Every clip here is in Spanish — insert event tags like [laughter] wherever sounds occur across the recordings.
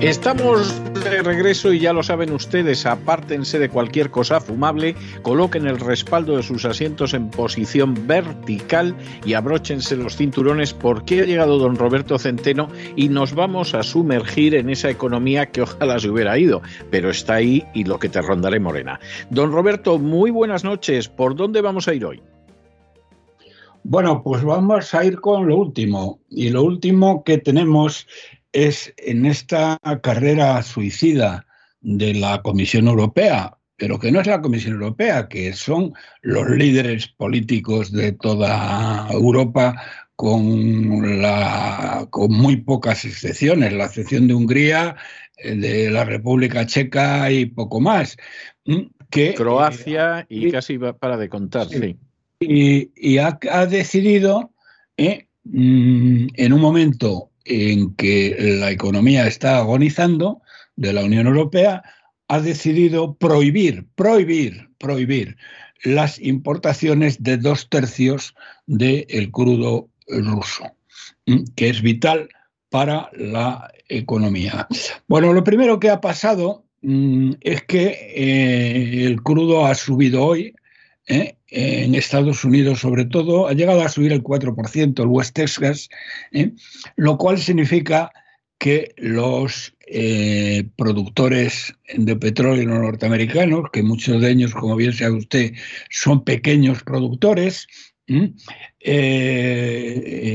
Estamos de regreso y ya lo saben ustedes, apártense de cualquier cosa fumable, coloquen el respaldo de sus asientos en posición vertical y abróchense los cinturones porque ha llegado don Roberto Centeno y nos vamos a sumergir en esa economía que ojalá se hubiera ido, pero está ahí y lo que te rondaré morena. Don Roberto, muy buenas noches. ¿Por dónde vamos a ir hoy? Bueno, pues vamos a ir con lo último. Y lo último que tenemos es en esta carrera suicida de la Comisión Europea, pero que no es la Comisión Europea, que son los líderes políticos de toda Europa con, la, con muy pocas excepciones, la excepción de Hungría, eh, de la República Checa y poco más. Que, Croacia y, casi para de contar, sí y, ha, decidido, eh, mm, en un momento en que la economía está agonizando de la Unión Europea, ha decidido prohibir, prohibir, prohibir las importaciones de dos tercios del crudo ruso, que es vital para la economía. Bueno, lo primero que ha pasado es que eh, el crudo ha subido hoy, ¿eh? En Estados Unidos sobre todo, ha llegado a subir el 4%, el West Texas, ¿eh? lo cual significa que los eh, productores de petróleo norteamericanos, que muchos de ellos, como bien sabe usted, son pequeños productores,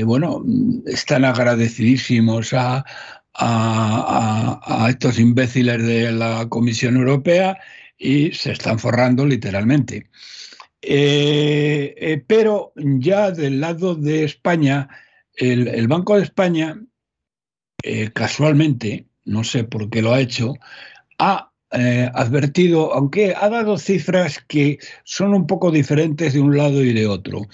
bueno, están agradecidísimos a, estos imbéciles de la Comisión Europea y se están forrando literalmente. Eh, eh, pero ya del lado de España, el, Banco de España, eh, casualmente, no sé por qué lo ha hecho, ha advertido, aunque ha dado cifras que son un poco diferentes de un lado y de otro.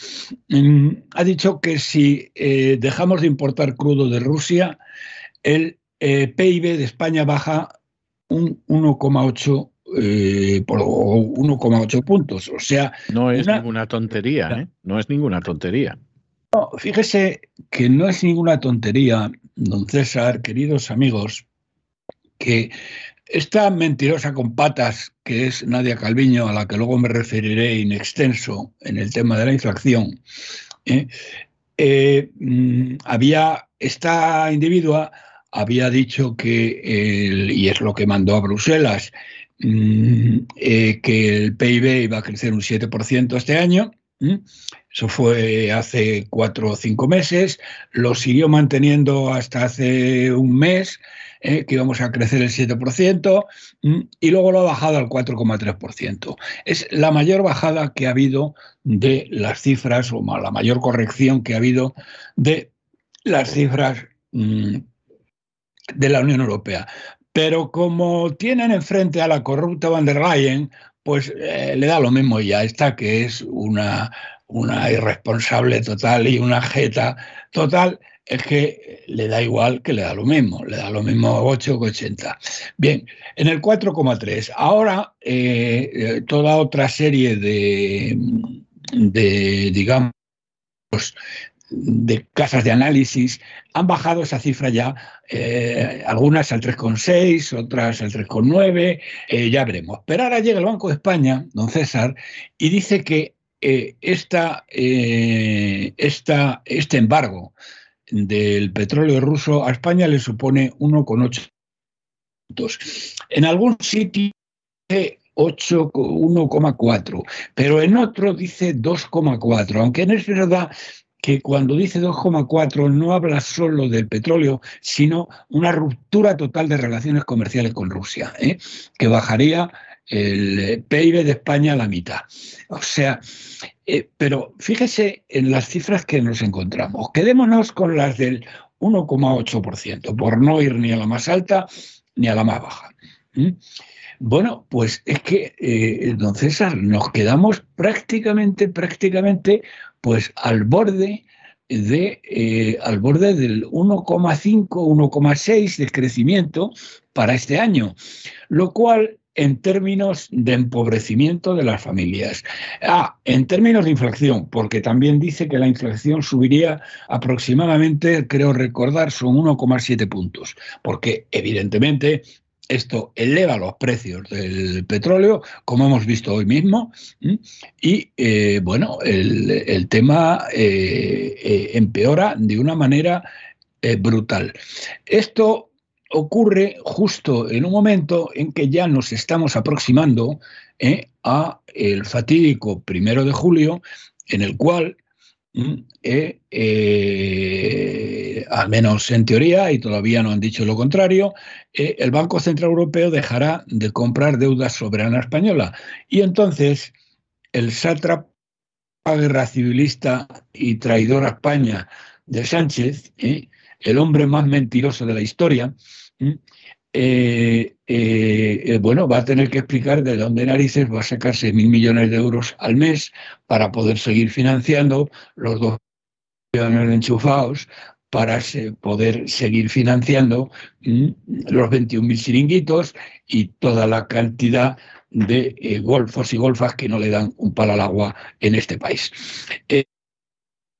Mm, ha dicho que si dejamos de importar crudo de Rusia, el PIB de España baja un 1,8 eh, por 1,8 puntos. O sea. No es ninguna tontería, ¿eh? No es ninguna tontería. No, fíjese que no es ninguna tontería, don César, queridos amigos, que esta mentirosa con patas, que es Nadia Calviño, a la que luego me referiré in extenso en el tema de la inflación, ¿eh? Mm, había esta individua había dicho que, y es lo que mandó a Bruselas, eh, que el PIB iba a crecer un 7% este año. Eso fue hace cuatro o cinco meses. Lo siguió manteniendo hasta hace un mes, eh, que íbamos a crecer el 7%, y luego lo ha bajado al 4,3%. Es la mayor bajada que ha habido de las cifras, o la mayor corrección que ha habido de las cifras mm, de la Unión Europea. Pero como tienen enfrente a la corrupta van der Leyen, pues eh, le da lo mismo ya está, que es una, una irresponsable total y una jeta total, es que le da igual que le da lo mismo, le da lo mismo 8 que 80. Bien, en el 4,3. Ahora, eh, eh, toda otra serie de, de digamos, de casas de análisis han bajado esa cifra ya, eh, algunas al 3,6, otras al 3,9, eh, ya veremos. Pero ahora llega el Banco de España, don César, y dice que eh, esta, esta, este embargo del petróleo ruso a España le supone 1,8 En algún sitio 1,4, pero en otro dice 2,4, aunque no es verdad que cuando dice 2,4 no habla solo del petróleo, sino una ruptura total de relaciones comerciales con Rusia, ¿eh? que bajaría el PIB de España a la mitad. O sea, eh, pero fíjese en las cifras que nos encontramos. Quedémonos con las del 1,8%, por no ir ni a la más alta ni a la más baja. Bueno, pues es que, eh, don César, nos quedamos prácticamente, prácticamente, pues al borde de, eh, al borde del 1,5, 1,6 de crecimiento para este año, lo cual en términos de empobrecimiento de las familias. Ah, en términos de inflación, porque también dice que la inflación subiría aproximadamente, creo recordar, son 1,7 puntos, porque evidentemente esto eleva los precios del petróleo, como hemos visto hoy mismo, y eh, bueno, el, tema eh, eh, empeora de una manera brutal. Esto ocurre justo en un momento en que ya nos estamos aproximando a el fatídico primero de julio, en el cual, eh, eh, al menos en teoría, y todavía no han dicho lo contrario, el Banco Central Europeo dejará de comprar deuda soberana española. Y entonces el sátrapa guerra civilista y traidor a España de Sánchez, el hombre más mentiroso de la historia, eh, eh, bueno, va a tener que explicar de dónde narices va a sacar 6.000 millones de euros al mes para poder seguir financiando los dos millones enchufados para poder seguir financiando los 21.000 chiringuitos y toda la cantidad de eh, golfos y golfas que no le dan un palo al agua en este país.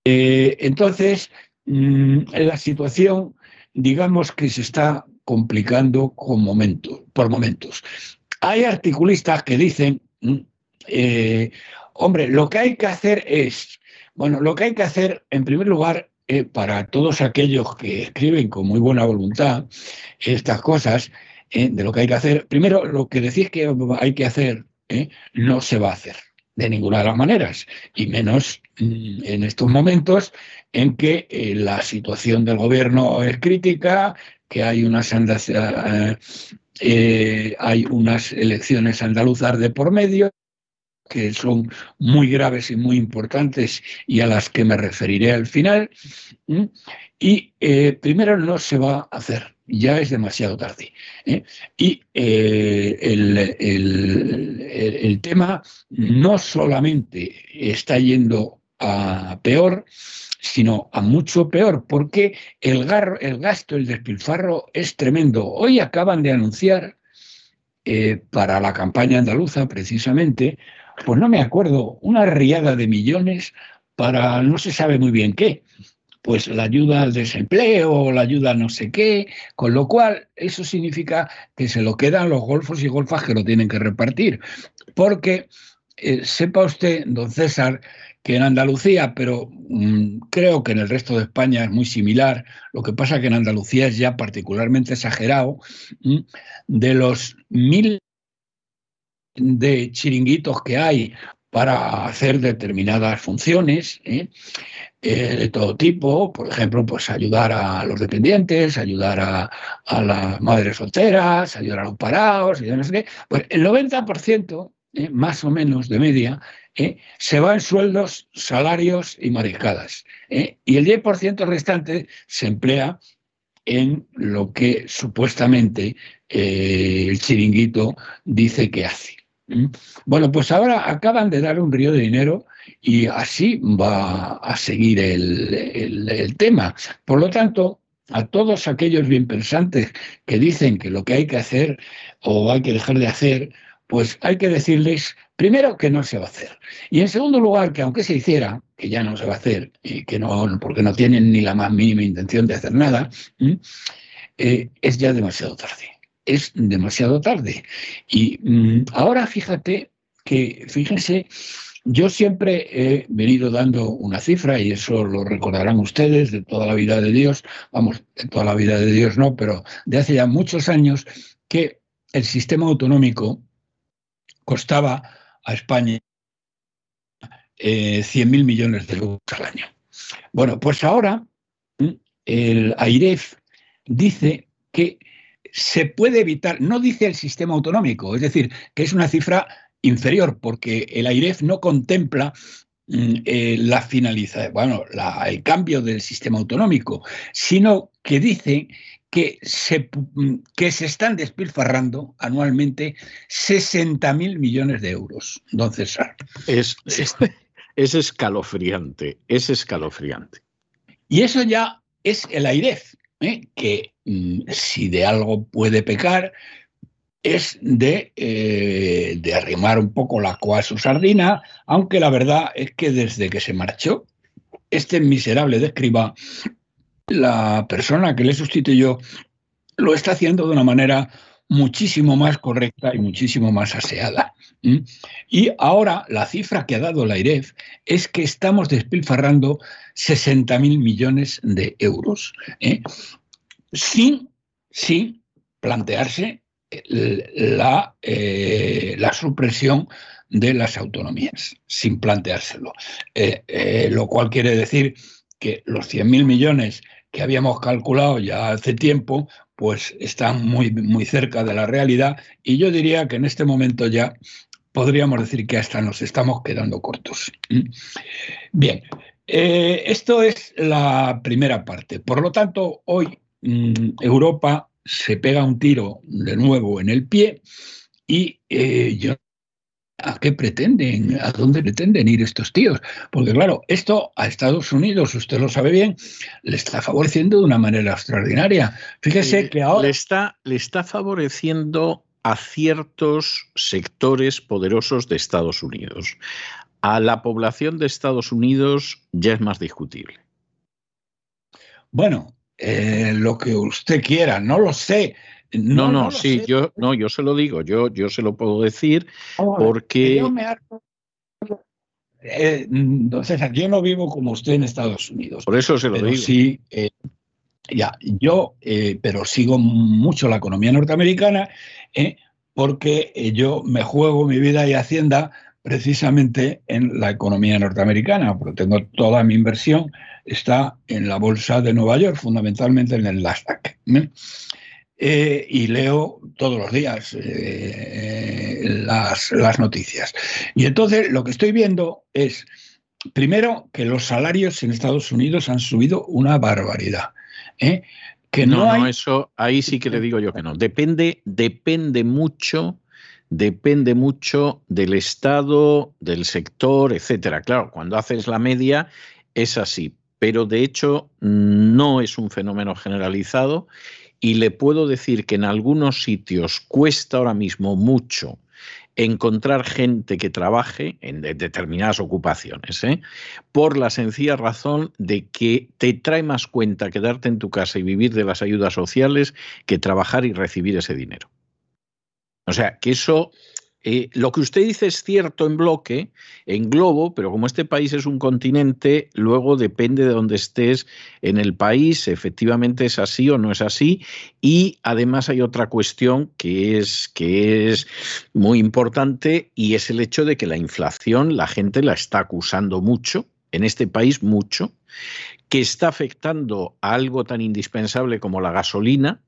entonces, mm, la situación, digamos que se está complicando con por momentos. Hay articulistas que dicen, mm, eh, hombre, lo que hay que hacer es, bueno, lo que hay que hacer, en primer lugar, eh, para todos aquellos que escriben con muy buena voluntad estas cosas, eh, de lo que hay que hacer, primero, lo que decís que hay que hacer no se va a hacer de ninguna de las maneras, y menos mm, en estos momentos en que la situación del gobierno es crítica, que hay unas, eh, eh, hay unas elecciones andaluzas de por medio que son muy graves y muy importantes y a las que me referiré al final. Y eh, primero no se va a hacer, ya es demasiado tarde. Y el, el, tema no solamente está yendo a peor, sino a mucho peor, porque el, el gasto, el despilfarro es tremendo. Hoy acaban de anunciar eh, para la campaña andaluza, precisamente, pues no me acuerdo, una riada de millones para no se sabe muy bien qué, pues la ayuda al desempleo, la ayuda a no sé qué, con lo cual eso significa que se lo quedan los golfos y golfas que lo tienen que repartir, porque eh, sepa usted, don César, en Andalucía, pero mm, creo que en el resto de España es muy similar. Lo que pasa es que en Andalucía es ya particularmente exagerado. de los mil de chiringuitos que hay para hacer determinadas funciones ¿eh? Eh, de todo tipo, por ejemplo, pues ayudar a los dependientes, ayudar a, las madres solteras, ayudar a los parados, y no sé qué, pues el 90%, ¿eh? más o menos de media, ¿eh? se va en sueldos, salarios y mariscadas. ¿eh? Y el 10% restante se emplea en lo que supuestamente el chiringuito dice que hace. Bueno, pues ahora acaban de dar un río de dinero y así va a seguir el, tema. Por lo tanto, a todos aquellos bien pensantes que dicen que lo que hay que hacer o hay que dejar de hacer, pues hay que decirles Primero, que no se va a hacer. Y en segundo lugar, que aunque se hiciera, que ya no se va a hacer, y que no, porque no tienen ni la más mínima intención de hacer nada, eh, es ya demasiado tarde. Es demasiado tarde. Y mm, ahora fíjate que, fíjense, yo siempre he venido dando una cifra, y eso lo recordarán ustedes de toda la vida de Dios, vamos, de toda la vida de Dios no, pero de hace ya muchos años, que el sistema autonómico costaba a España eh, 100.000 millones de euros al año. Bueno, pues ahora el AIREF dice que se puede evitar, no dice el sistema autonómico, es decir, que es una cifra inferior, porque el AIREF no contempla eh, la finalización, bueno, el cambio del sistema autonómico, sino que dice que se, mm, que se están despilfarrando anualmente 60.000 millones de euros, don César. Es, es, escalofriante, es escalofriante. Y eso ya es el AIREF, ¿eh? que mm, si de algo puede pecar, es de, eh, de, arrimar un poco la coa a su sardina, aunque la verdad es que desde que se marchó, este miserable de escriba, la persona que le sustituyó lo está haciendo de una manera muchísimo más correcta y muchísimo más aseada. Y ahora la cifra que ha dado la IREF es que estamos despilfarrando 60.000 millones de euros, ¿eh? sin, sin plantearse la, eh, la supresión de las autonomías, sin planteárselo. Eh, eh, lo cual quiere decir que los 100.000 millones que habíamos calculado ya hace tiempo, pues están muy, muy cerca de la realidad y yo diría que en este momento ya podríamos decir que hasta nos estamos quedando cortos. Bien, esto es la primera parte. Por lo tanto, hoy mm, Europa se pega un tiro de nuevo en el pie y eh, yo ¿A qué pretenden? ¿A dónde pretenden ir estos tíos? Porque claro, esto a Estados Unidos, usted lo sabe bien, le está favoreciendo de una manera extraordinaria. Fíjese que ahora... Le está, le está favoreciendo a ciertos sectores poderosos de Estados Unidos. A la población de Estados Unidos ya es más discutible. Bueno, eh, lo que usted quiera, no lo sé. No, no, sí, yo no, yo se lo digo, yo, yo se lo puedo decir porque. Yo me eh, entonces, yo no vivo como usted en Estados Unidos. Por eso se lo digo. Sí, eh, ya, yo, pero sigo mucho la economía norteamericana porque yo me juego mi vida y hacienda precisamente en la economía norteamericana, porque tengo toda mi inversión está en la bolsa de Nueva York, fundamentalmente en el Nasdaq. Eh, y leo todos los días eh, las, las, noticias. Y entonces lo que estoy viendo es, primero, que los salarios en Estados Unidos han subido una barbaridad. ¿eh? Que no, no, eso ahí sí que le digo yo que no. Depende, depende mucho depende mucho del estado, del sector, etcétera. Claro, cuando haces la media es así, pero de hecho no es un fenómeno generalizado y le puedo decir que en algunos sitios cuesta ahora mismo mucho encontrar gente que trabaje en determinadas ocupaciones, ¿eh? por la sencilla razón de que te trae más cuenta quedarte en tu casa y vivir de las ayudas sociales que trabajar y recibir ese dinero. O sea, que eso eh, lo que usted dice es cierto en bloque, en globo, pero como este país es un continente, luego depende de dónde estés en el país, efectivamente es así o no es así. Y además hay otra cuestión que es, que es muy importante y es el hecho de que la inflación la gente la está acusando mucho, en este país mucho, que está afectando a algo tan indispensable como la gasolina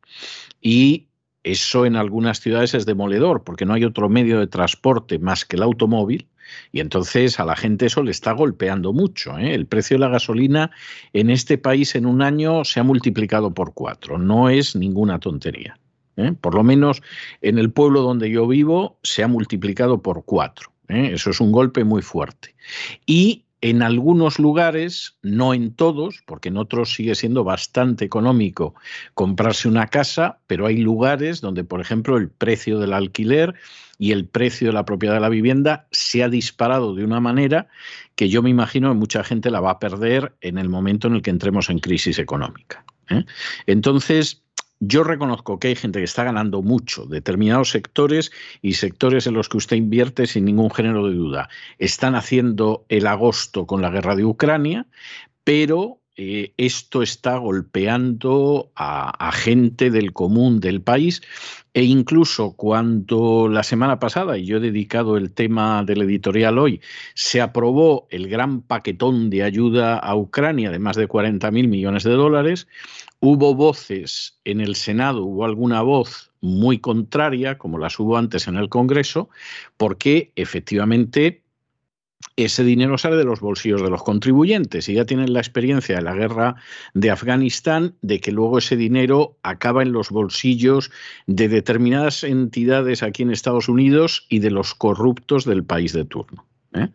y eso en algunas ciudades es demoledor porque no hay otro medio de transporte más que el automóvil y entonces a la gente eso le está golpeando mucho. ¿eh? El precio de la gasolina en este país en un año se ha multiplicado por cuatro. No es ninguna tontería. ¿eh? Por lo menos en el pueblo donde yo vivo se ha multiplicado por cuatro. ¿eh? Eso es un golpe muy fuerte. Y en algunos lugares, no en todos, porque en otros sigue siendo bastante económico comprarse una casa, pero hay lugares donde, por ejemplo, el precio del alquiler y el precio de la propiedad de la vivienda se ha disparado de una manera que yo me imagino que mucha gente la va a perder en el momento en el que entremos en crisis económica. ¿eh? Entonces, yo reconozco que hay gente que está ganando mucho, determinados sectores y sectores en los que usted invierte sin ningún género de duda. Están haciendo el agosto con la guerra de Ucrania, pero eh, esto está golpeando a, gente del común del país e incluso cuando la semana pasada, y yo he dedicado el tema del editorial hoy, se aprobó el gran paquetón de ayuda a Ucrania de más de 40 mil millones de dólares, Hubo voces en el Senado, hubo alguna voz muy contraria, como las hubo antes en el Congreso, porque efectivamente ese dinero sale de los bolsillos de los contribuyentes y ya tienen la experiencia de la guerra de Afganistán de que luego ese dinero acaba en los bolsillos de determinadas entidades aquí en Estados Unidos y de los corruptos del país de turno. ¿eh?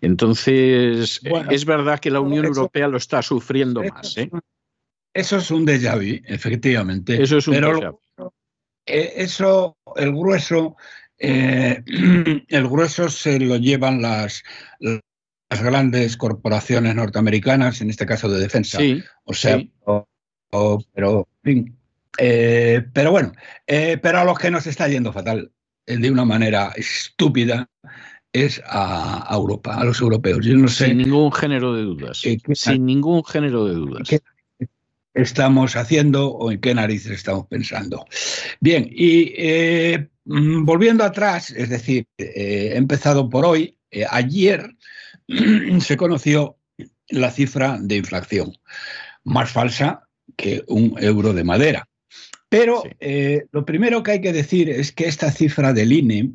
Entonces, es verdad que la Unión Europea lo está sufriendo más. ¿eh? Eso es un déjà vu, efectivamente. Eso es un déjà vu. Eh, eso, el grueso eh, [clears throat] el grueso se lo llevan las, las grandes corporaciones norteamericanas, en este caso de defensa. o sea, pero, eh, pero bueno, eh, pero a los que nos está yendo fatal, de una manera estúpida, es a, Europa, a los europeos. Yo no sé. Sin ningún género de dudas. sin ningún género de dudas. ¿Qué estamos haciendo o en qué narices estamos pensando? Bien, y Mm, volviendo atrás, es decir, eh, he empezado por hoy, eh, ayer [clears throat] se conoció la cifra de inflación, más falsa que un euro de madera. Pero eh, lo primero que hay que decir es que esta cifra del INE,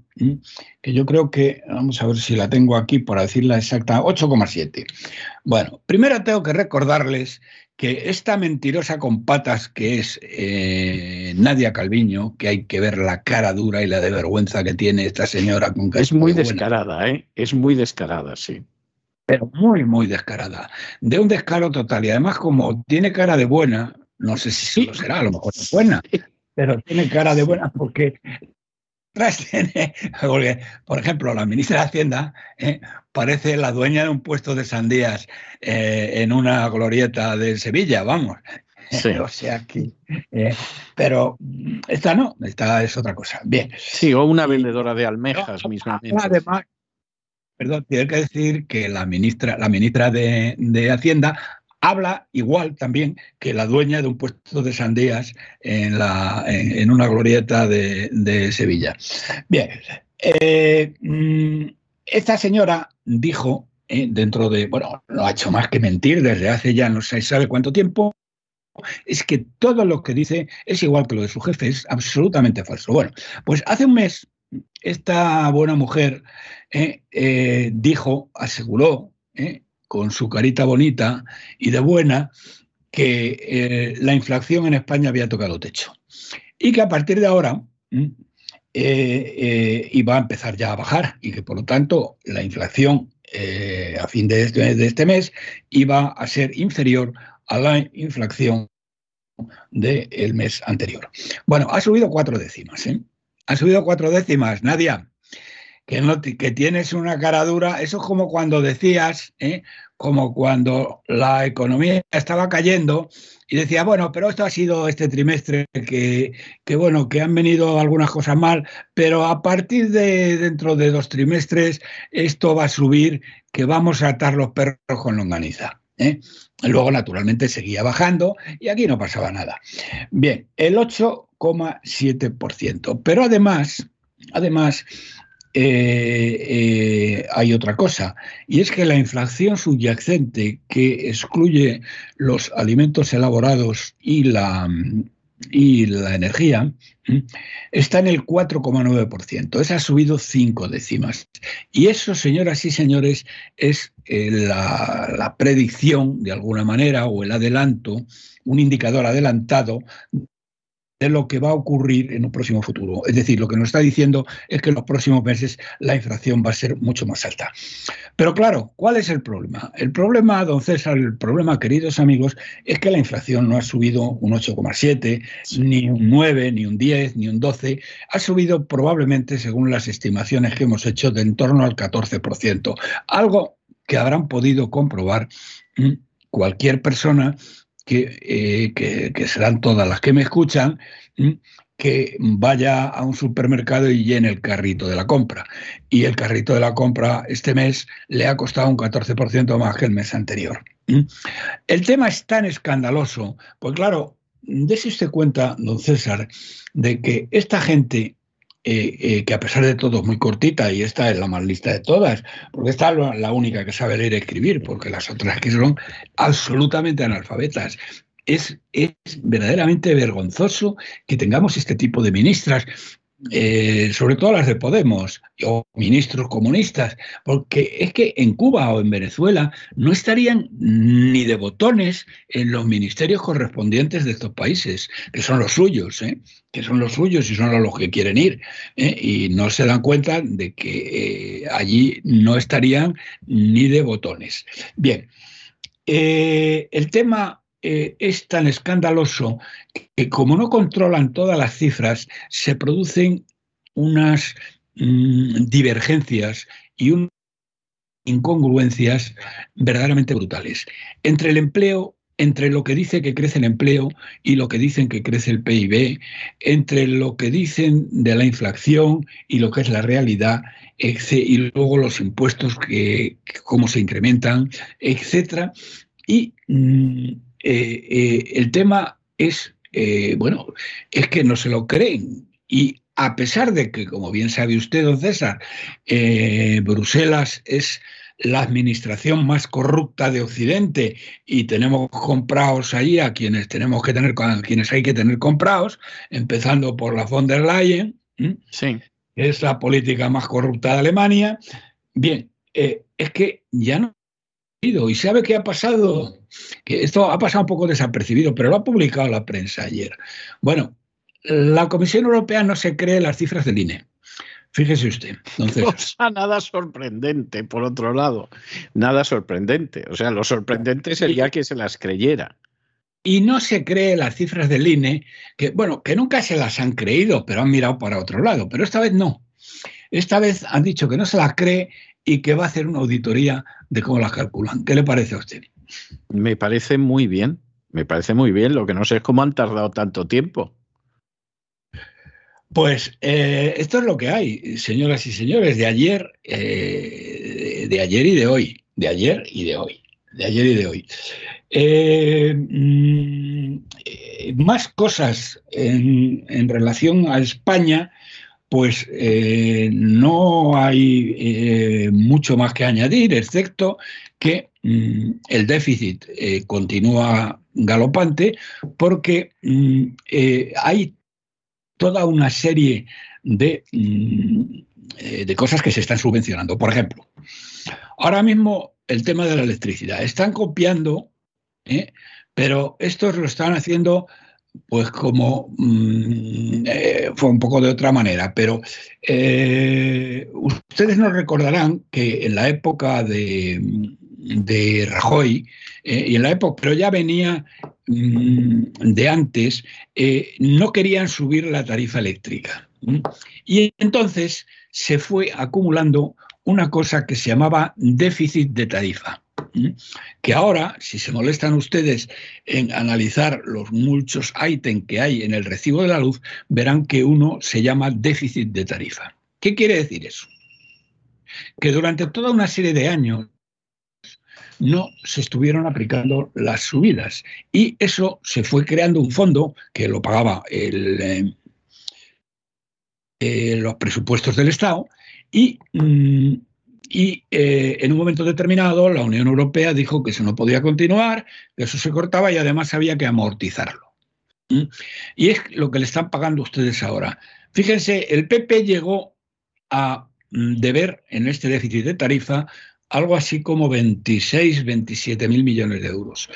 que yo creo que, vamos a ver si la tengo aquí para decirla exacta, 8,7. Bueno, primero tengo que recordarles que esta mentirosa con patas que es eh, Nadia Calviño, que hay que ver la cara dura y la de vergüenza que tiene esta señora con Es muy descarada, ¿eh? Es muy descarada, sí. Pero muy, muy descarada. De un descaro total. Y además, como tiene cara de buena, no sé si lo será, a lo mejor es buena, pero tiene cara de buena porque por ejemplo, la ministra de Hacienda eh, parece la dueña de un puesto de sandías eh, en una glorieta de Sevilla, vamos. [laughs] o sea que. Eh, pero esta no, esta es otra cosa. Bien. Sí, o una vendedora de almejas mismamente. Además, perdón, tiene que decir que la ministra, la ministra de, de Hacienda habla igual también que la dueña de un puesto de sandías en, la, en, una glorieta de, Sevilla. Bien, eh, mm, esta señora dijo, eh, dentro de, bueno, no ha hecho más que mentir desde hace ya no se sabe cuánto tiempo, es que todo lo que dice es igual que lo de su jefe, es absolutamente falso. Bueno, pues hace un mes esta buena mujer eh, dijo, aseguró, con su carita bonita y de buena, que eh, la inflación en España había tocado techo y que a partir de ahora eh, eh, iba a empezar ya a bajar y que por lo tanto la inflación a fin de este, de este, mes iba a ser inferior a la inflación del mes anterior. Bueno, ha subido cuatro décimas. Ha subido cuatro décimas, Nadia que, no, que tienes una cara dura, eso es como cuando decías, ¿eh? como cuando la economía estaba cayendo y decía, bueno, pero esto ha sido este trimestre que, que, bueno, que han venido algunas cosas mal, pero a partir de dentro de dos trimestres esto va a subir, que vamos a atar los perros con longaniza. ¿eh? Luego, naturalmente, seguía bajando y aquí no pasaba nada. Bien, el 8,7%. Pero además, además, eh, eh, hay otra cosa, y es que la inflación subyacente que excluye los alimentos elaborados y la, y la energía está en el 4,9%. Esa ha subido cinco décimas. Y eso, señoras y señores, es eh, la, la predicción, de alguna manera, o el adelanto, un indicador adelantado de lo que va a ocurrir en un próximo futuro. Es decir, lo que nos está diciendo es que en los próximos meses la inflación va a ser mucho más alta. Pero claro, ¿cuál es el problema? El problema, don César, el problema, queridos amigos, es que la inflación no ha subido un 8,7, ni un 9, ni un 10, ni un 12. Ha subido probablemente, según las estimaciones que hemos hecho, de en torno al 14%. Algo que habrán podido comprobar cualquier persona eh, que, serán todas las que me escuchan, que vaya a un supermercado y llene el carrito de la compra. Y el carrito de la compra este mes le ha costado un 14% más que el mes anterior. El tema es tan escandaloso, pues claro, dése usted cuenta, don César, de que esta gente eh, eh, que a pesar de todo es muy cortita y esta es la más lista de todas, porque esta es la única que sabe leer y escribir, porque las otras que son absolutamente analfabetas. Es, es verdaderamente vergonzoso que tengamos este tipo de ministras eh, sobre todo las de Podemos o ministros comunistas, porque es que en Cuba o en Venezuela no estarían ni de botones en los ministerios correspondientes de estos países, que son los suyos, ¿eh? que son los suyos y son los que quieren ir, ¿eh? y no se dan cuenta de que allí no estarían ni de botones. Bien, el tema eh, es tan escandaloso que como no controlan todas las cifras, se producen unas mm, divergencias y incongruencias verdaderamente brutales. Entre el empleo, entre lo que dice que crece el empleo y lo que dicen que crece el PIB, entre lo que dicen de la inflación y lo que es la realidad, y luego los impuestos que, cómo se incrementan, etcétera. Y mm, eh, eh, el tema es, eh, bueno, es que no se lo creen. Y a pesar de que, como bien sabe usted, don César, Bruselas es la administración más corrupta de Occidente y tenemos comprados ahí a quienes tenemos que tener, a quienes hay que tener comprados, empezando por la von der Leyen, sí. es la política más corrupta de Alemania. Bien, es que ya no ¿Y sabe qué ha pasado? Que esto ha pasado un poco desapercibido, pero lo ha publicado la prensa ayer. Bueno, la Comisión Europea no se cree las cifras del INE. Fíjese usted. Entonces, [laughs] o sea, nada sorprendente, por otro lado. Nada sorprendente. O sea, lo sorprendente sería que se las creyera. Y no se cree las cifras del INE, que, bueno, que nunca se las han creído, pero han mirado para otro lado. Pero esta vez no. Esta vez han dicho que no se las cree y que va a hacer una auditoría de cómo las calculan. ¿Qué le parece a usted? Me parece muy bien, me parece muy bien. Lo que no sé es cómo han tardado tanto tiempo. Pues eh, esto es lo que hay, señoras y señores, de ayer, eh, de ayer y de hoy, de ayer y de hoy, de ayer y de hoy. Eh, mm, más cosas en, en relación a España pues eh, no hay eh, mucho más que añadir, excepto que mm, el déficit eh, continúa galopante porque mm, hay toda una serie de, mm, de cosas que se están subvencionando. Por ejemplo, ahora mismo el tema de la electricidad. Están copiando, pero estos lo están haciendo pues como mm, eh, fue un poco de otra manera, pero eh, ustedes nos recordarán que en la época de, de Rajoy, eh, y en la época, pero ya venía mm, de antes, no querían subir la tarifa eléctrica. Y entonces se fue acumulando una cosa que se llamaba déficit de tarifa que ahora, si se molestan ustedes en analizar los muchos ítems que hay en el recibo de la luz, verán que uno se llama déficit de tarifa. ¿Qué quiere decir eso? Que durante toda una serie de años no se estuvieron aplicando las subidas y eso se fue creando un fondo que lo pagaba eh, eh, los presupuestos del Estado y mm, y eh, en un momento determinado la Unión Europea dijo que eso no podía continuar, que eso se cortaba y además había que amortizarlo. ¿Mm? Y es lo que le están pagando ustedes ahora. Fíjense, el PP llegó a mm, deber en este déficit de tarifa algo así como 26, 27 mil millones de euros.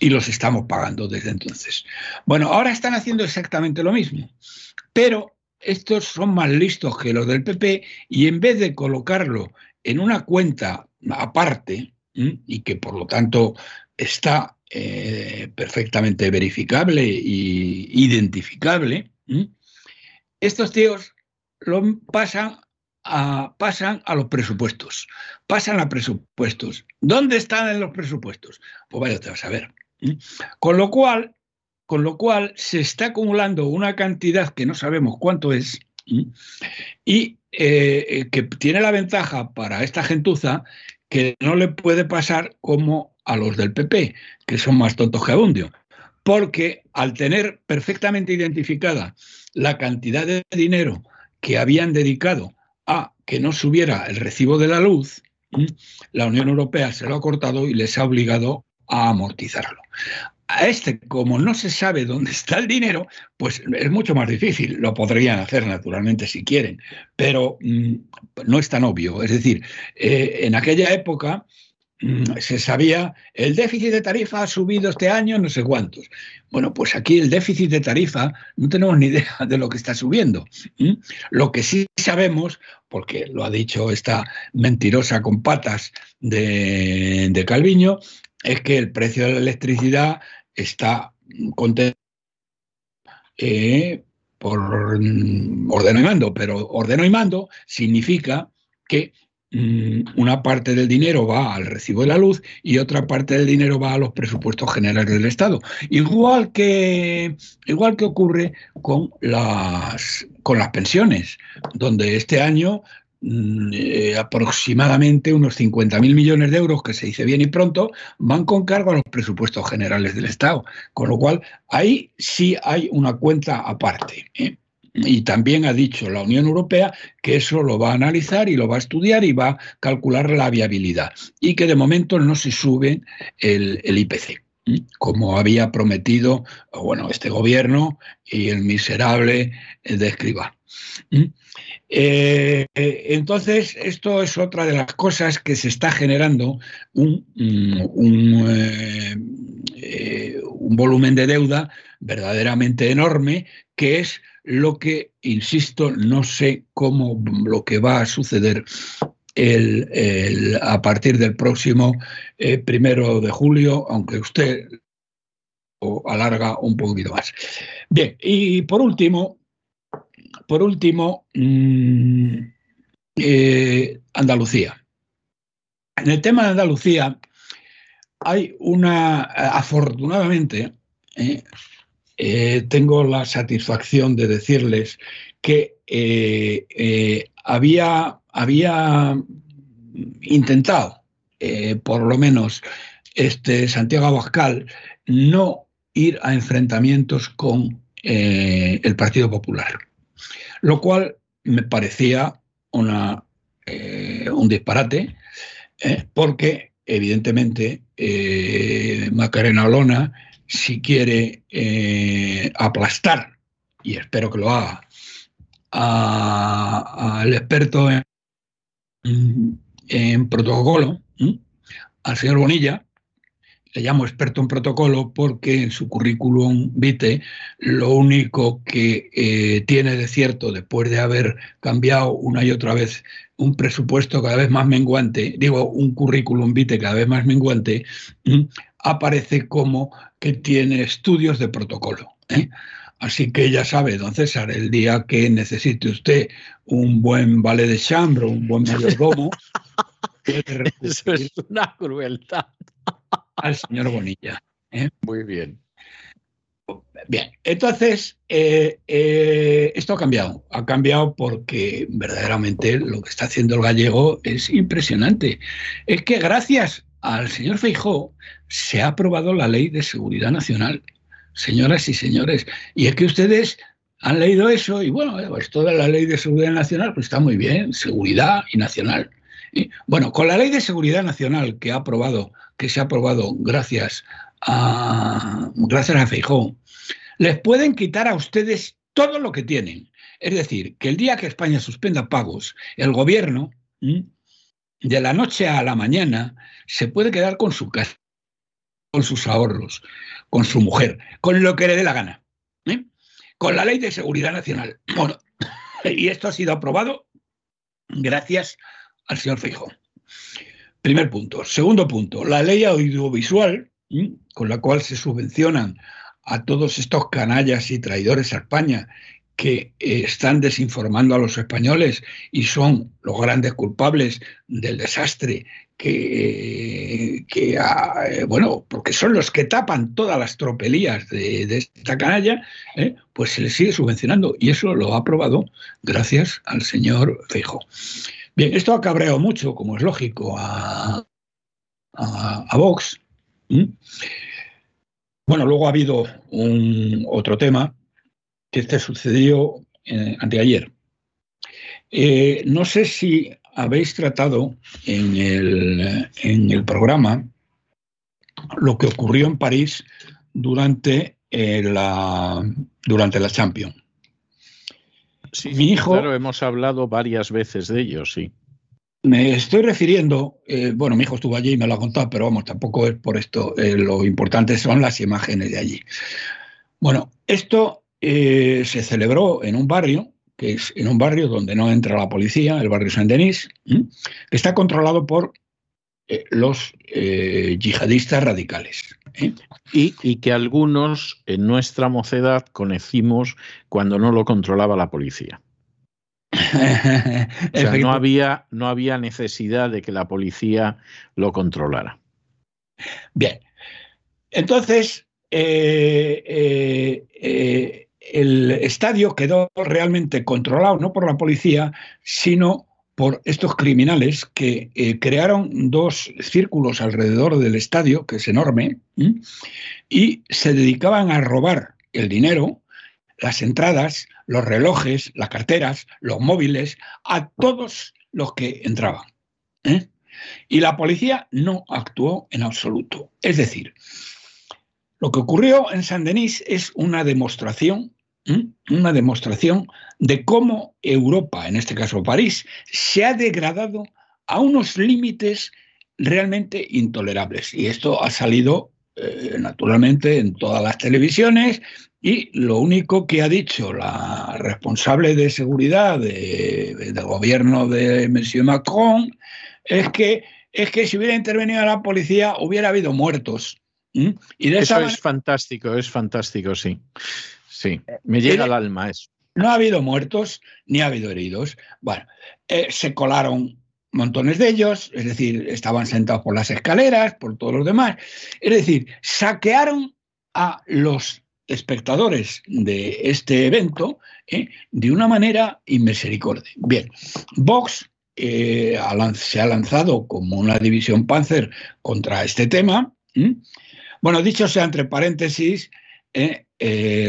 Y los estamos pagando desde entonces. Bueno, ahora están haciendo exactamente lo mismo, pero estos son más listos que los del PP y en vez de colocarlo en una cuenta aparte y que por lo tanto está eh, perfectamente verificable e identificable, estos tíos lo pasan a, los presupuestos, pasan a presupuestos. ¿Dónde están en los presupuestos? Pues vaya te vas a ver. Con lo cual, con lo cual se está acumulando una cantidad que no sabemos cuánto es y eh, eh, que tiene la ventaja para esta gentuza que no le puede pasar como a los del PP, que son más tontos que abundio, porque al tener perfectamente identificada la cantidad de dinero que habían dedicado a que no subiera el recibo de la luz, la Unión Europea se lo ha cortado y les ha obligado a amortizarlo. A este, como no se sabe dónde está el dinero, pues es mucho más difícil. Lo podrían hacer, naturalmente, si quieren, pero mm, no es tan obvio. Es decir, eh, en aquella época mm, se sabía, el déficit de tarifa ha subido este año no sé cuántos. Bueno, pues aquí el déficit de tarifa no tenemos ni idea de lo que está subiendo. Lo que sí sabemos, porque lo ha dicho esta mentirosa con patas de, de Calviño, es que el precio de la electricidad está contento eh, por ordeno y mando, pero ordeno y mando significa que mm, una parte del dinero va al recibo de la luz y otra parte del dinero va a los presupuestos generales del Estado. Igual que, igual que ocurre con las, con las pensiones, donde este año eh, aproximadamente unos 50.000 millones de euros, que se dice bien y pronto, van con cargo a los presupuestos generales del Estado. Con lo cual, ahí sí hay una cuenta aparte. ¿eh? Y también ha dicho la Unión Europea que eso lo va a analizar y lo va a estudiar y va a calcular la viabilidad. Y que de momento no se sube el, IPC como había prometido bueno, este gobierno y el miserable de Escribá. Eh, entonces, esto es otra de las cosas que se está generando un, mm, eh, eh, un, volumen de deuda verdaderamente enorme, que es lo que, insisto, no sé cómo lo que va a suceder el, a partir del próximo primero de julio, aunque usted alarga un poquito más. Bien, y por último, por último, mm, eh, Andalucía. En el tema de Andalucía hay una, afortunadamente, eh, eh, tengo la satisfacción de decirles que había, había intentado, por lo menos, este Santiago Abascal, no ir a enfrentamientos con el Partido Popular lo cual me parecía una, eh, un disparate, eh, porque evidentemente eh, Macarena Olona, si quiere aplastar, y espero que lo haga, al experto en, en protocolo, al señor Bonilla, le llamo experto en protocolo porque en su currículum vitae lo único que eh, tiene de cierto después de haber cambiado una y otra vez un presupuesto cada vez más menguante, digo un currículum vitae cada vez más menguante, aparece como que tiene estudios de protocolo. ¿eh? Así que ya sabe, don César, el día que necesite usted un buen vale de chambre, un buen mayordomo, [laughs] Eso es una crueldad al señor Bonilla. ¿eh? Muy bien. Bien, entonces, eh, eh, esto ha cambiado. Ha cambiado porque verdaderamente lo que está haciendo el gallego es impresionante. Es que gracias al señor Feijó se ha aprobado la ley de seguridad nacional. Señoras y señores, y es que ustedes han leído eso y bueno, esto de la ley de seguridad nacional pues está muy bien, seguridad y nacional. bueno, con la ley de seguridad nacional que ha aprobado que se ha aprobado gracias a, gracias a Feijón, les pueden quitar a ustedes todo lo que tienen. Es decir, que el día que España suspenda pagos, el gobierno, de la noche a la mañana, se puede quedar con su casa, con sus ahorros, con su mujer, con lo que le dé la gana, con la ley de seguridad nacional. Bueno, [laughs] y esto ha sido aprobado gracias al señor Feijón. Primer punto. Segundo punto, la ley audiovisual, con la cual se subvencionan a todos estos canallas y traidores a España que eh, están desinformando a los españoles y son los grandes culpables del desastre que, ah, eh, bueno, porque son los que tapan todas las tropelías de, esta canalla, eh, pues se les sigue subvencionando y eso lo ha aprobado gracias al señor Feijo. Bien, esto ha cabreado mucho, como es lógico, a, Vox. Bueno, luego ha habido un otro tema que este sucedió eh, anteayer. Eh, no sé si habéis tratado en el, en el programa lo que ocurrió en París durante la, durante la Champions. Sí, mi hijo, claro, hemos hablado varias veces de ello, sí. Me estoy refiriendo, eh, bueno, mi hijo estuvo allí y me lo ha contado, pero vamos, tampoco es por esto. Eh, lo importante son las imágenes de allí. Bueno, esto eh, se celebró en un barrio, que es en un barrio donde no entra la policía, el barrio Saint-Denis, que está controlado por los yihadistas radicales. Y, y, que algunos en nuestra mocedad conocimos cuando no lo controlaba la policía. [laughs] no, había, no había necesidad de que la policía lo controlara. Bien, entonces eh, eh, eh, el estadio quedó realmente controlado no por la policía, sino por estos criminales que crearon dos círculos alrededor del estadio, que es enorme, y se dedicaban a robar el dinero, las entradas, los relojes, las carteras, los móviles, a todos los que entraban. ¿eh? Y la policía no actuó en absoluto. Es decir, lo que ocurrió en Saint-Denis es una demostración, una demostración de cómo Europa, en este caso París, se ha degradado a unos límites realmente intolerables. Y esto ha salido eh, naturalmente en todas las televisiones y lo único que ha dicho la responsable de seguridad del gobierno de Monsieur Macron es que, es que si hubiera intervenido la policía hubiera habido muertos. Y eso es fantástico, es fantástico, sí. Sí, me llega al alma eso. No ha habido muertos ni ha habido heridos. Bueno, eh, se colaron montones de ellos, es decir, estaban sentados por las escaleras, por todos los demás. Es decir, saquearon a los espectadores de este evento ¿eh? de una manera inmisericordia. Bien, Vox eh, se ha lanzado como una división Panzer contra este tema. Bueno, dicho sea entre paréntesis, ¿eh?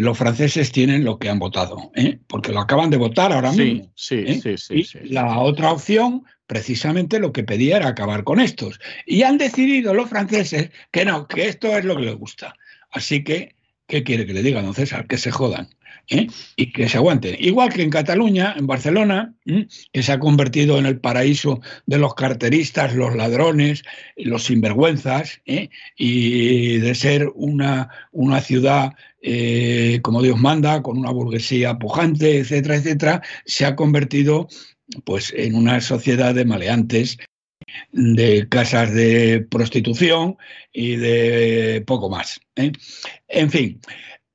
los franceses tienen lo que han votado, porque lo acaban de votar ahora mismo. Sí, sí, sí, y La otra opción, precisamente lo que pedía era acabar con estos. Y han decidido los franceses que no, que esto es lo que les gusta. Así que ¿Qué quiere que le diga, don César? Que se jodan ¿eh? y que se aguanten. Igual que en Cataluña, en Barcelona, que se ha convertido en el paraíso de los carteristas, los ladrones, los sinvergüenzas, ¿eh? y de ser una, una ciudad eh, como Dios manda, con una burguesía pujante, etcétera, etcétera, se ha convertido pues en una sociedad de maleantes de casas de prostitución y de poco más. En fin,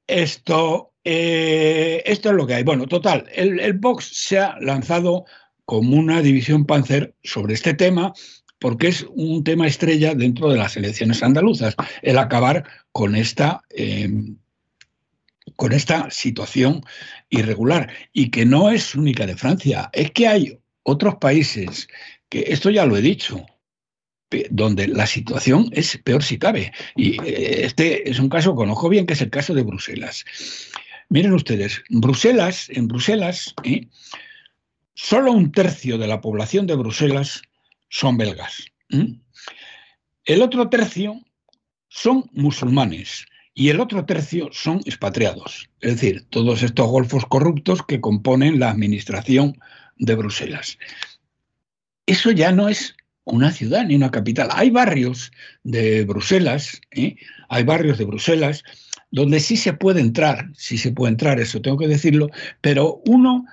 esto, eh, esto es lo que hay. Bueno, total, el, el Vox se ha lanzado como una división Panzer sobre este tema porque es un tema estrella dentro de las elecciones andaluzas, el acabar con esta, em, con esta situación irregular y que no es única de Francia, es que hay otros países esto ya lo he dicho, donde la situación es peor si cabe. Y eh, este es un caso que conozco bien, que es el caso de Bruselas. Miren ustedes, Bruselas, en Bruselas, ¿eh? solo un tercio de la población de Bruselas son belgas. El otro tercio son musulmanes y el otro tercio son expatriados, es decir, todos estos golfos corruptos que componen la administración de Bruselas eso ya no es una ciudad ni una capital. Hay barrios de Bruselas, ¿eh? hay barrios de Bruselas donde sí se puede entrar, sí se puede entrar, eso tengo que decirlo, pero uno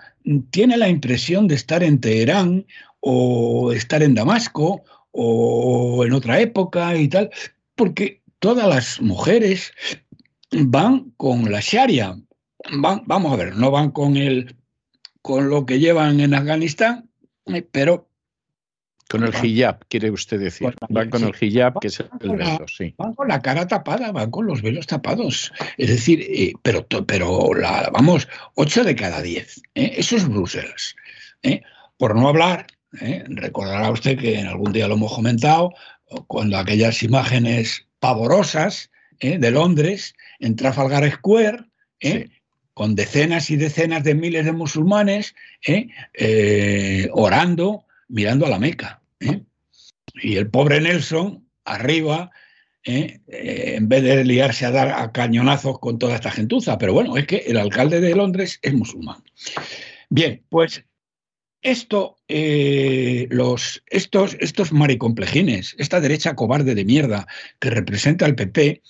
tiene la impresión de estar en Teherán o estar en Damasco o en otra época y tal, porque todas las mujeres van con la Sharia. Van, vamos a ver, no van con el con lo que llevan en Afganistán, eh, pero con el hijab, quiere usted decir. van con el hijab, que es el velo, sí. Van con la cara tapada, van con los velos tapados. Es decir, eh, pero, pero la, vamos, 8 de cada 10. ¿eh? Eso es Bruselas. ¿eh? Por no hablar, recordará usted que en algún día lo hemos comentado, cuando aquellas imágenes pavorosas de Londres, en Trafalgar Square, con decenas y decenas de miles de musulmanes orando mirando a la Meca. ¿Eh? Y el pobre Nelson, arriba, ¿eh? Eh, en vez de liarse a dar a cañonazos con toda esta gentuza. Pero bueno, es que el alcalde de Londres es musulmán. Bien, pues esto, eh, los, estos, estos maricomplejines, esta derecha cobarde de mierda que representa al PP,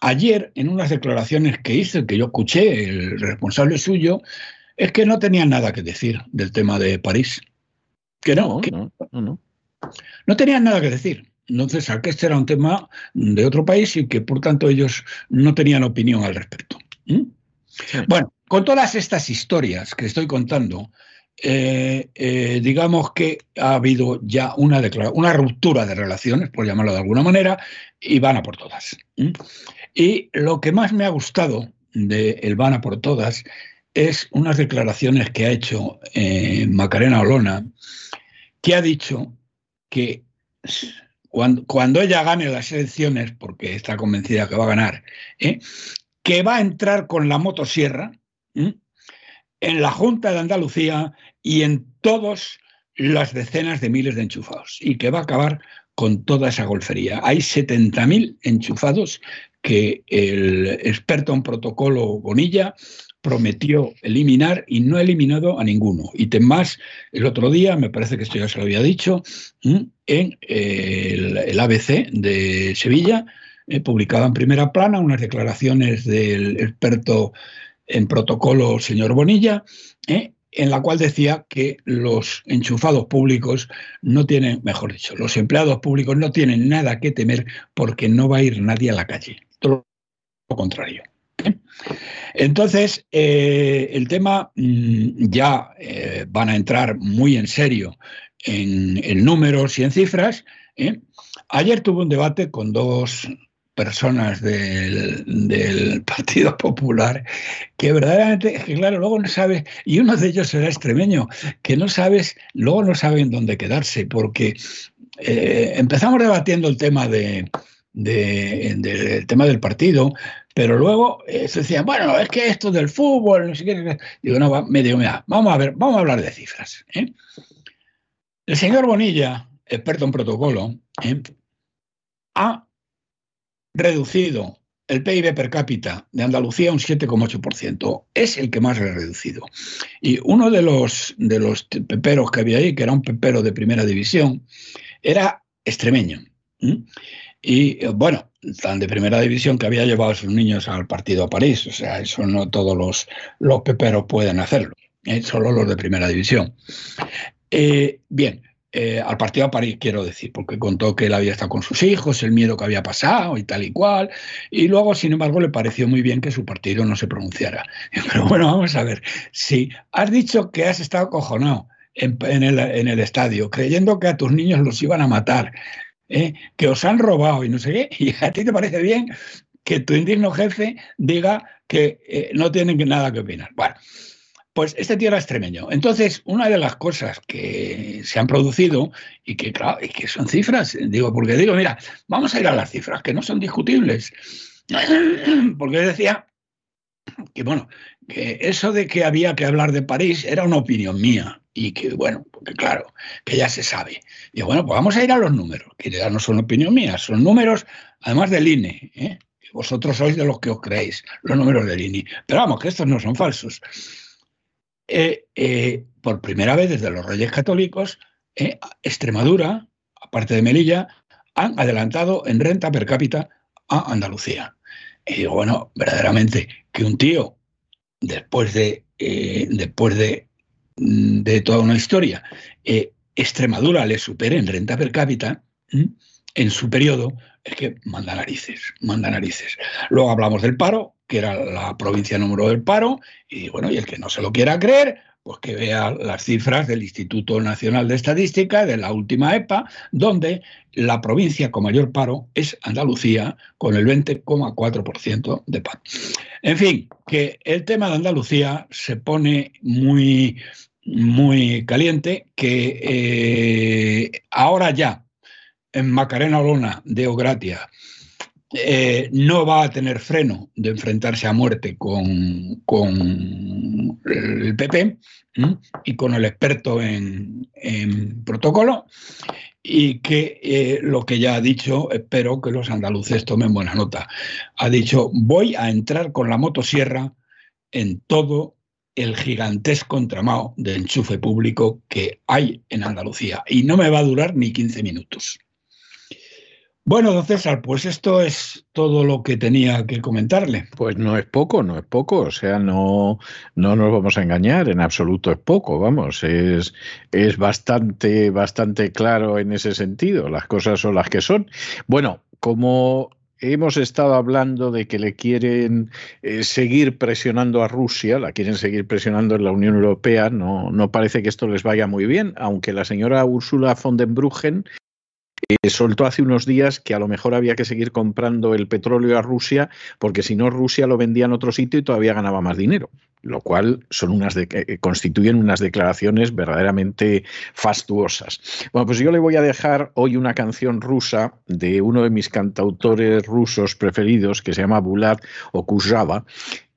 ayer en unas declaraciones que hizo, que yo escuché, el responsable suyo, es que no tenía nada que decir del tema de París. Que no, no, no, no. Tenían nada que decir. Entonces, que este era un tema de otro país y que por tanto ellos no tenían opinión al respecto. Bueno, con todas estas historias que estoy contando, eh, eh, digamos que ha habido ya una, una ruptura de relaciones, por llamarlo de alguna manera, y van a por todas. Y lo que más me ha gustado de El van a por todas es unas declaraciones que ha hecho eh, Macarena Olona, que ha dicho que cuando, ella gane las elecciones, porque está convencida que va a ganar, que va a entrar con la motosierra en la Junta de Andalucía y en todas las decenas de miles de enchufados y que va a acabar con toda esa golfería. Hay 70.000 enchufados que el experto en protocolo Bonilla prometió eliminar y no ha eliminado a ninguno. Y más, el otro día, me parece que esto ya se lo había dicho, en el, ABC de Sevilla, eh, publicaba en primera plana unas declaraciones del experto en protocolo señor Bonilla, ¿eh? en la cual decía que los enchufados públicos no tienen, mejor dicho, los empleados públicos no tienen nada que temer porque no va a ir nadie a la calle. Todo lo contrario. ¿Eh? Entonces, eh, el tema mm, ya van a entrar muy en serio en, números y en cifras. Ayer tuve un debate con dos personas del, [laughs] Partido Popular que verdaderamente, que claro, luego no sabes, y uno de ellos era extremeño, que no sabes, luego no saben dónde quedarse, porque eh, empezamos debatiendo el tema de, del tema del partido, pero luego eh, se decían, bueno, es que esto del fútbol, no sé qué. Digo, no, me digo, mira, vamos a ver, vamos a hablar de cifras. ¿eh? El señor Bonilla, experto en protocolo, ha reducido el PIB per cápita de Andalucía un 7,8%. Es el que más ha reducido. Y uno de los, de los peperos que había ahí, que era un pepero de primera división, era extremeño. Y bueno, tan de primera división que había llevado a sus niños al partido a París. O sea, eso no todos los, los peperos pueden hacerlo, ¿eh? solo los de primera división. Eh, bien, eh, al partido a París, quiero decir, porque contó que él había estado con sus hijos, el miedo que había pasado y tal y cual, y luego, sin embargo, le pareció muy bien que su partido no se pronunciara. [laughs] Pero bueno, vamos a ver, si has dicho que has estado cojonado en, el, estadio, creyendo que a tus niños los iban a matar, ¿eh? que os han robado y no sé qué, [laughs] y a ti te parece bien que tu indigno jefe diga que eh, no tienen nada que opinar. Bueno, pues este tío era extremeño. Entonces, una de las cosas que se han producido y que, claro, y que son cifras, digo, porque digo, mira, vamos a ir a las cifras, que no son discutibles. [clears throat] Porque decía que, bueno, que eso de que había que hablar de París era una opinión mía y que, bueno, porque claro, que ya se sabe. Y bueno, pues vamos a ir a los números, que ya no son opinión mía, son números, además del INE, ¿eh? vosotros sois de los que os creéis, los números del INE. Pero vamos, que estos no son falsos. Eh, eh, por primera vez desde los Reyes Católicos, Extremadura, aparte de Melilla, han adelantado en renta per cápita a Andalucía. Y digo, bueno, verdaderamente, que un tío, después de, después de, de, toda una historia, Extremadura le supere en renta per cápita, en su periodo, es que manda narices, manda narices. Luego hablamos del paro, que era la provincia número del paro, y bueno, y el que no se lo quiera creer, pues que vea las cifras del Instituto Nacional de Estadística, de la última EPA, donde la provincia con mayor paro es Andalucía, con el 20,4% de paro. En fin, que el tema de Andalucía se pone muy, muy caliente, que eh, ahora ya en Macarena Olona de Ogratia eh, no va a tener freno de enfrentarse a muerte con, con el PP y con el experto en, protocolo. y que eh, lo que ya ha dicho, espero que los andaluces tomen buena nota, ha dicho, voy a entrar con la motosierra en todo el gigantesco entramado de enchufe público que hay en Andalucía y no me va a durar ni 15 minutos. Bueno, don César, pues esto es todo lo que tenía que comentarle. Pues no es poco, no es poco, o sea, no, no nos vamos a engañar, en absoluto es poco, vamos, es, es bastante, bastante claro en ese sentido, las cosas son las que son. Bueno, como hemos estado hablando de que le quieren eh, seguir presionando a Rusia, la quieren seguir presionando en la Unión Europea, no, no parece que esto les vaya muy bien, aunque la señora Ursula von den Bruggen soltó hace unos días que a lo mejor había que seguir comprando el petróleo a Rusia porque si no Rusia lo vendía en otro sitio y todavía ganaba más dinero, lo cual son unas de, eh, constituyen unas declaraciones verdaderamente fastuosas. Bueno, pues yo le voy a dejar hoy una canción rusa de uno de mis cantautores rusos preferidos que se llama Bulat Okuzhava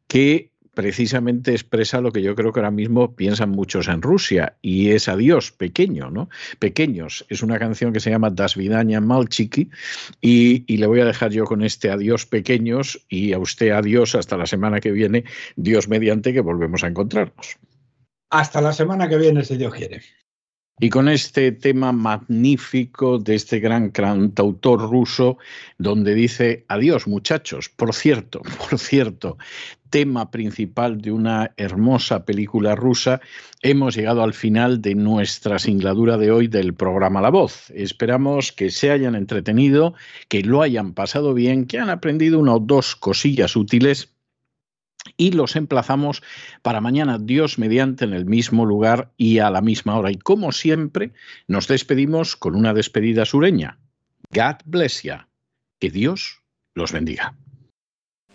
que precisamente expresa lo que yo creo que ahora mismo piensan muchos en Rusia y es adiós pequeño, ¿no? Pequeños. Es una canción que se llama Das Vidaña Malchiki y, y le voy a dejar yo con este adiós pequeños y a usted adiós hasta la semana que viene, Dios mediante que volvemos a encontrarnos. Hasta la semana que viene, si Dios quiere. Y con este tema magnífico de este gran cantautor ruso, donde dice, adiós muchachos, por cierto, [laughs] por cierto, tema principal de una hermosa película rusa, hemos llegado al final de nuestra singladura de hoy del programa La Voz. Esperamos que se hayan entretenido, que lo hayan pasado bien, que han aprendido una o dos cosillas útiles y los emplazamos para mañana, Dios mediante, en el mismo lugar y a la misma hora. Y como siempre, nos despedimos con una despedida sureña. God bless you. Que Dios los bendiga.